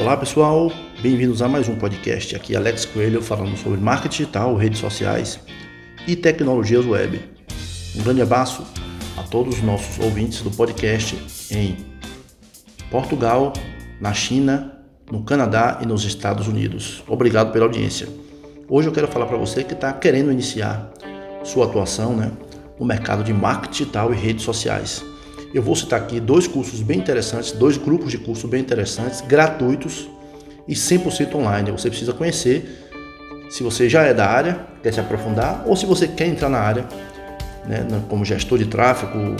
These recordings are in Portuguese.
Olá pessoal, bem-vindos a mais um podcast. Aqui é Alex Coelho falando sobre marketing digital, redes sociais e tecnologias web. Um grande abraço a todos os nossos ouvintes do podcast em Portugal, na China, no Canadá e nos Estados Unidos. Obrigado pela audiência. Hoje eu quero falar para você que está querendo iniciar sua atuação né, no mercado de marketing digital e redes sociais. Eu vou citar aqui dois cursos bem interessantes, dois grupos de cursos bem interessantes, gratuitos e 100% online. Você precisa conhecer se você já é da área, quer se aprofundar, ou se você quer entrar na área, né, como gestor de tráfego,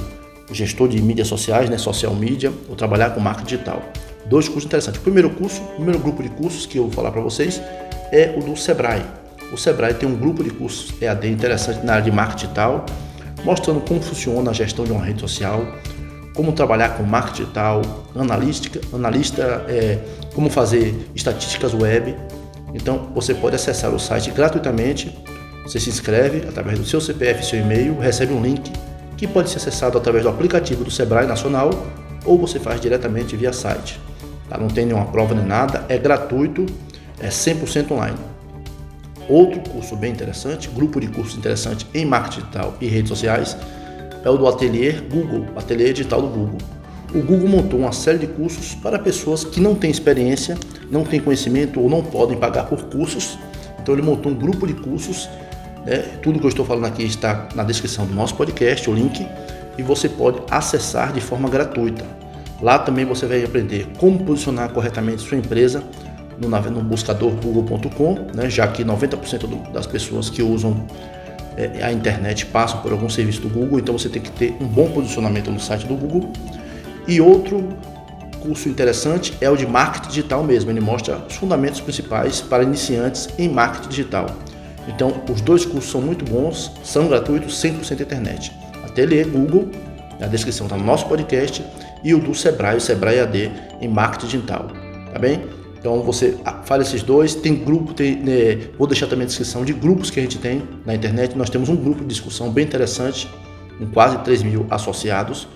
gestor de mídias sociais, né, social media, ou trabalhar com marketing digital. Dois cursos interessantes. O primeiro curso, o primeiro grupo de cursos que eu vou falar para vocês é o do Sebrae. O Sebrae tem um grupo de cursos EAD interessante na área de marketing digital, mostrando como funciona a gestão de uma rede social, como trabalhar com marketing digital, analística, analista, é, como fazer estatísticas web. Então você pode acessar o site gratuitamente. Você se inscreve através do seu CPF seu e-mail, recebe um link que pode ser acessado através do aplicativo do Sebrae Nacional ou você faz diretamente via site. Tá? Não tem nenhuma prova nem nada, é gratuito, é 100% online. Outro curso bem interessante, grupo de cursos interessante em marketing digital e redes sociais, é o do Ateliê Google, Ateliê Digital do Google. O Google montou uma série de cursos para pessoas que não têm experiência, não têm conhecimento ou não podem pagar por cursos. Então ele montou um grupo de cursos. Né? Tudo que eu estou falando aqui está na descrição do nosso podcast, o link, e você pode acessar de forma gratuita. Lá também você vai aprender como posicionar corretamente sua empresa no, buscador google.com, né? já que 90% do, das pessoas que usam a internet passam por algum serviço do Google, então você tem que ter um bom posicionamento no site do Google. E outro curso interessante é o de marketing digital mesmo, ele mostra os fundamentos principais para iniciantes em marketing digital. Então, os dois cursos são muito bons, são gratuitos, 100% internet. Ateliê Google, na descrição está no nosso podcast, e o do Sebrae, o Sebrae AD em marketing digital, tá bem? Então você fala esses dois, tem grupo, tem, né, vou deixar também a descrição de grupos que a gente tem na internet. Nós temos um grupo de discussão bem interessante, com quase 3 mil associados,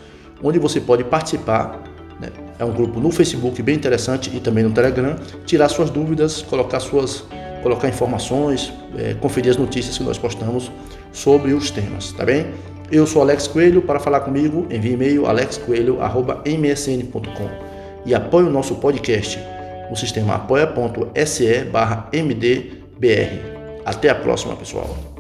onde você pode participar. Né? É um grupo no Facebook bem interessante e também no Telegram, tirar suas dúvidas, colocar suas, colocar informações, é, conferir as notícias que nós postamos sobre os temas, tá bem? Eu sou Alex Coelho, para falar comigo, envie e-mail alexcoelho@msn.com e apoie o nosso podcast no sistema apoia.se barra mdbr. Até a próxima, pessoal.